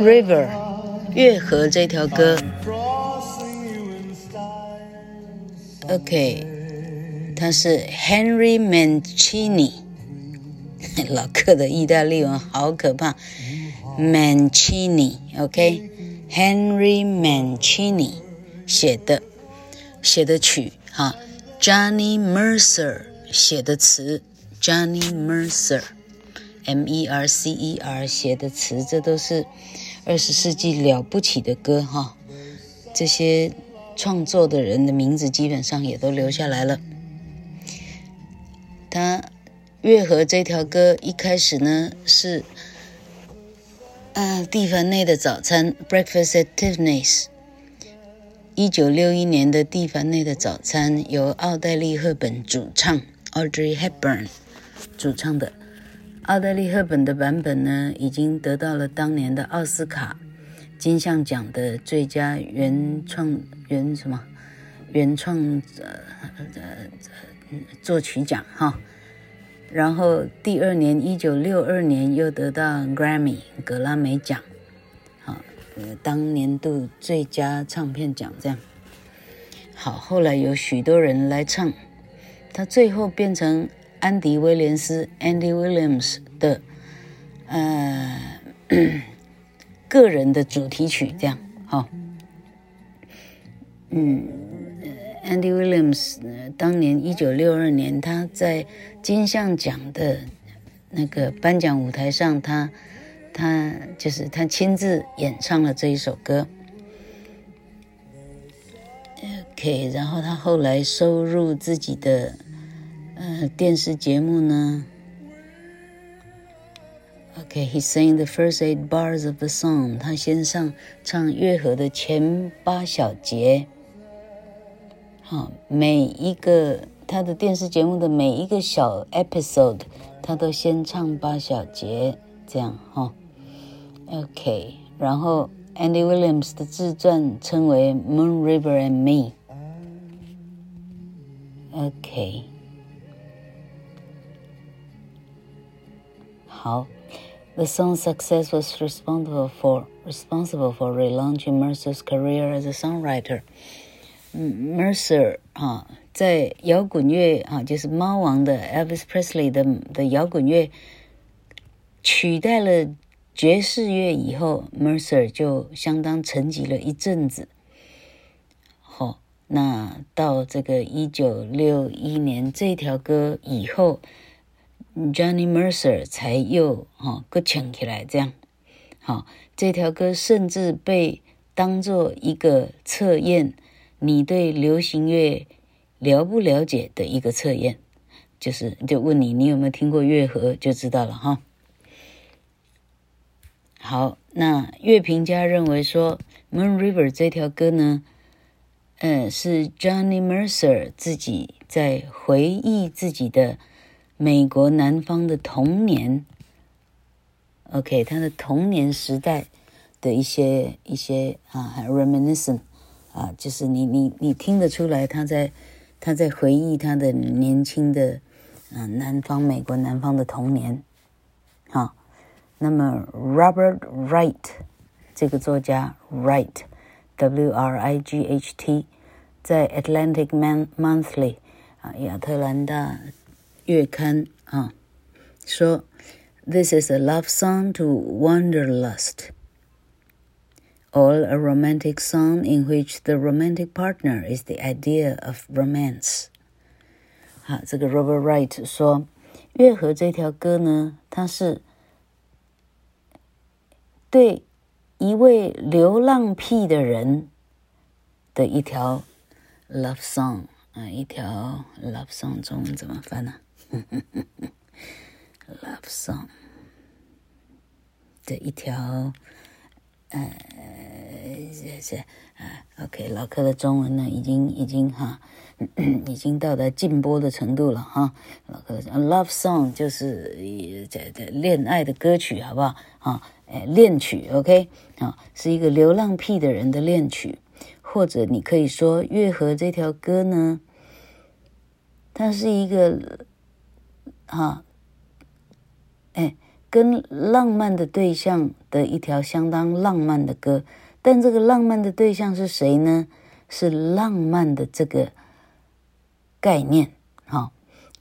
Moon River，月河这条歌。OK，他是 Henry Mancini，老克的意大利文好可怕。Mancini，OK，Henry Mancini 写的写的曲哈，Johnny Mercer 写的词，Johnny Mercer，M-E-R-C-E-R 写的词，这都是 二十世纪了不起的歌哈，这些。创作的人的名字基本上也都留下来了。他月河这条歌一开始呢是，啊，蒂凡内的早餐 （Breakfast at Tiffany's）。一九六一年的蒂凡内的早餐由奥黛丽·赫本主唱 （Audrey Hepburn） 主唱的。奥黛丽·赫本的版本呢，已经得到了当年的奥斯卡。金像奖的最佳原创原什么原创呃呃呃作曲奖哈，然后第二年一九六二年又得到 Grammy 格拉美奖，好呃当年度最佳唱片奖这样，好后来有许多人来唱，他最后变成安迪威廉斯 Andy Williams 的呃。个人的主题曲，这样，好，嗯，Andy Williams，当年一九六二年，他在金像奖的那个颁奖舞台上，他他就是他亲自演唱了这一首歌。OK，然后他后来收入自己的呃电视节目呢。？OK，he sang the first eight bars of the song. 他先上唱月河的前八小节。好，每一个他的电视节目的每一个小 episode，他都先唱八小节，这样哈。OK，然后 Andy Williams 的自传称为《Moon River and Me》。OK，好。The song's success was responsible for responsible for relaunching Mercer's career as a songwriter. Mercer 啊，在摇滚乐啊，就是猫王的 Elvis Presley 的的摇滚乐取代了爵士乐以后，Mercer 就相当沉寂了一阵子。好，那到这个一九六一年这条歌以后。Johnny Mercer 才又哈搁抢起来，这样，好，这条歌甚至被当做一个测验，你对流行乐了不了解的一个测验，就是就问你，你有没有听过月河，就知道了哈。好，那乐评家认为说，《Moon River》这条歌呢，嗯，是 Johnny Mercer 自己在回忆自己的。美国南方的童年，OK，他的童年时代的一些一些啊，reminiscent 啊，就是你你你听得出来他在他在回忆他的年轻的、啊、南方美国南方的童年，好、啊，那么 Robert Wright 这个作家 Wright，W-R-I-G-H-T，在 Atlantic Man Monthly 啊亚特兰大。月刊啊，说，This is a love song to wanderlust, or a romantic song in which the romantic partner is the idea of romance。啊，这个 Robert Wright 说，月河这条歌呢，它是对一位流浪癖的人的一条 love song 啊，一条 love song 中文怎么翻呢？ Love song 这一条，呃，这是啊，OK，老柯的中文呢，已经已经哈，已经到达禁播的程度了哈。老柯的 Love song 就是这这恋爱的歌曲，好不好？啊，哎，恋曲，OK，啊，是一个流浪癖的人的恋曲，或者你可以说月河这条歌呢，它是一个。哈，哎，跟浪漫的对象的一条相当浪漫的歌。但这个浪漫的对象是谁呢？是浪漫的这个概念，哈，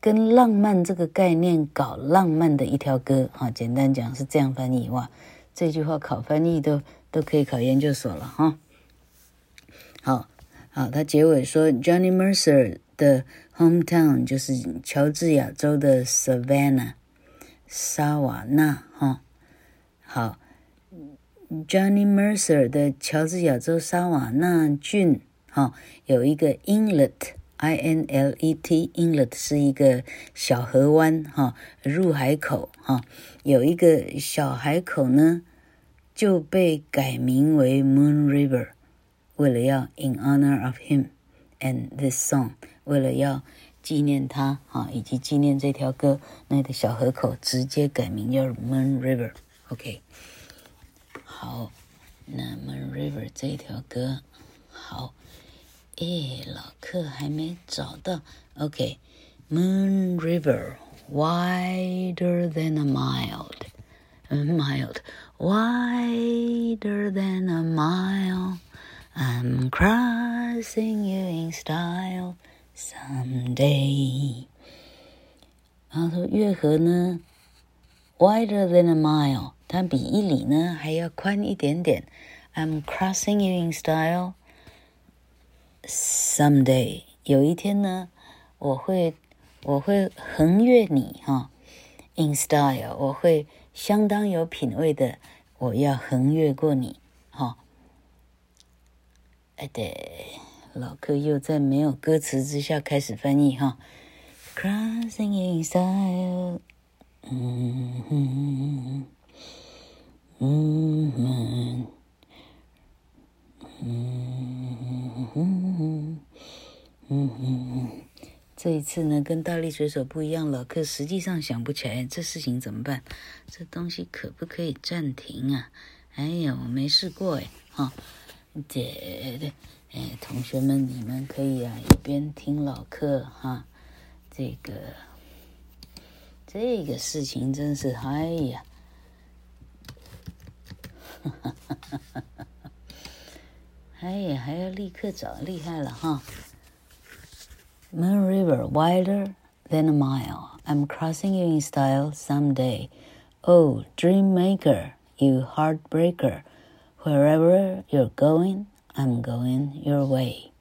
跟浪漫这个概念搞浪漫的一条歌，哈，简单讲是这样翻译哇。这句话考翻译都都可以考研究所了，哈。好，好，他结尾说，Johnny Mercer 的 hometown 就是乔治亚州的 Savannah，沙瓦纳，哈，好。Johnny Mercer 的乔治亚州沙瓦纳郡，哈、哦，有一个 Inlet，I-N-L-E-T，Inlet 是一个小河湾，哈、哦，入海口，哈、哦，有一个小海口呢，就被改名为 Moon River，为了要 In honor of him and this song，为了要纪念他，啊、以及纪念这条歌，那的小河口直接改名叫 Moon River，OK。好，那 Moon River 这条歌，好，诶，老客还没找到。OK，Moon River wider than a mile，mild，wider than a mile。I'm crossing you in style someday。然后说月河呢，wider than a mile。它比一里呢还要宽一点点。I'm crossing you in style. Someday，有一天呢，我会我会横越你哈。In style，我会相当有品味的，我要横越过你哈。哎，对，老客又在没有歌词之下开始翻译哈。Crossing in style，嗯哼。嗯嗯嗯嗯嗯，这一次呢，跟大力水手不一样了。可实际上想不起来，这事情怎么办？这东西可不可以暂停啊？哎呀，我没试过哎，哈，对，哎，同学们，你们可以啊，一边听老课哈，这个这个事情真是哎呀。哈哈哈哈哈哈！哎呀，还要立刻找，厉害了哈！Moon River wider than a mile. I'm crossing you in style someday. Oh, dream maker, you heartbreaker. Wherever you're going, I'm going your way.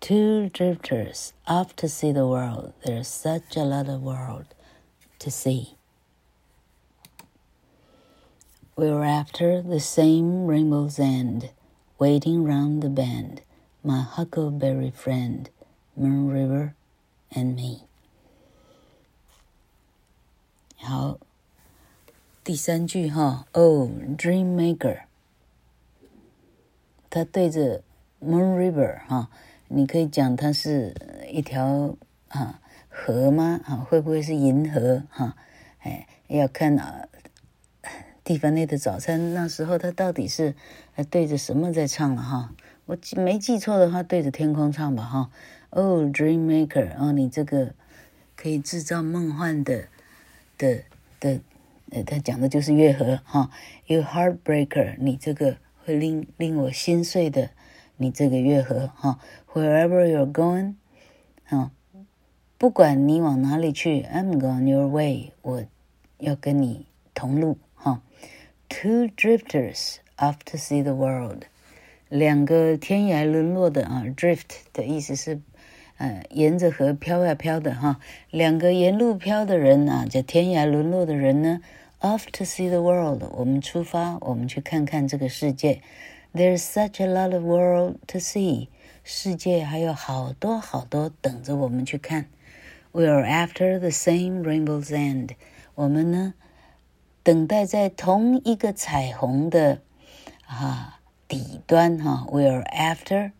Two drifters off to see the world. There's such a lot of world to see. We're after the same rainbow's end, waiting round the bend, my huckleberry friend, Moon River and me. 好，第三句哈，Oh Dream Maker，他对着 Moon River 哈，你可以讲它是一条啊河吗？啊，会不会是银河？哈，哎，要看啊。蒂凡内的早餐，那时候他到底是对着什么在唱了哈？我记没记错的话，对着天空唱吧哈。Oh Dream Maker，哦，你这个可以制造梦幻的的的，他讲的就是月河哈。You Heartbreaker，你这个会令令我心碎的，你这个月河哈。Wherever you're going，啊，不管你往哪里去，I'm going your way，我要跟你同路哈。Two drifters after see the world，两个天涯沦落的啊，drift 的意思是，呃，沿着河飘呀飘的哈。两个沿路飘的人啊，叫天涯沦落的人呢 ，off to see the world，我们出发，我们去看看这个世界。There's such a lot of world to see，世界还有好多好多等着我们去看。We are after the same rainbow's end，我们呢？等待在同一个彩虹的啊底端哈，We are after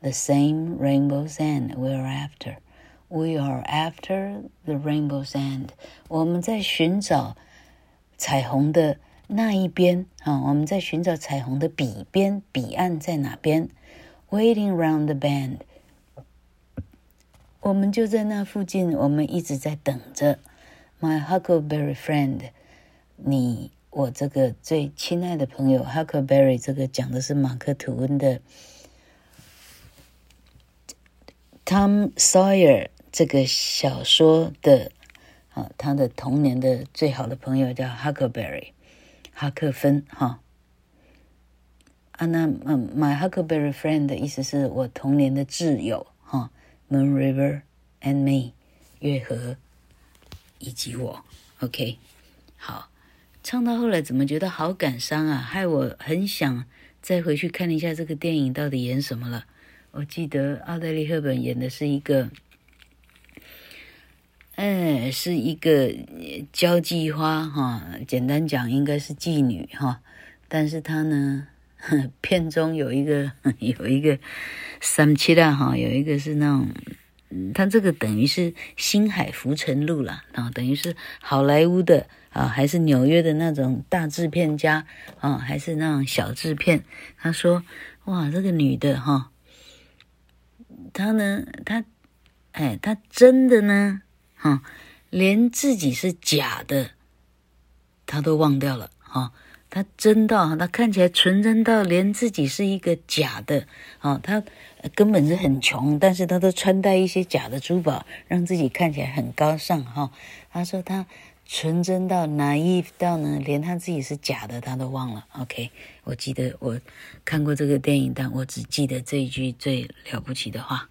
the same rainbow's end. We are after, we are after the rainbow's end. 我们在寻找 彩虹的那一边啊，我们在寻找彩虹的彼边，彼岸在哪边？Waiting round the bend，我们就在那附近，我们一直在等着。My huckleberry friend。你我这个最亲爱的朋友 Huckleberry，这个讲的是马克吐温的 Tom Sawyer 这个小说的啊，他的童年的最好的朋友叫 Huckleberry，哈克芬哈。啊，那嗯，My Huckleberry Friend 的意思是我童年的挚友哈，Moon River and Me，月河以及我，OK，好。唱到后来怎么觉得好感伤啊？害我很想再回去看一下这个电影到底演什么了。我记得奥黛丽·赫本演的是一个，哎，是一个交际花哈，简单讲应该是妓女哈。但是她呢，片中有一个 有一个三七啦哈，有一个是那种。他这个等于是星海浮沉录了啊，等于是好莱坞的啊，还是纽约的那种大制片家啊，还是那种小制片？他说：“哇，这个女的哈，她呢，她，哎，她真的呢，啊，连自己是假的，他都忘掉了哈。”他真到，他看起来纯真到连自己是一个假的啊！他根本是很穷，但是他都穿戴一些假的珠宝，让自己看起来很高尚哈。他说他纯真到 naive 到呢，连他自己是假的他都忘了。OK，我记得我看过这个电影，但我只记得这一句最了不起的话。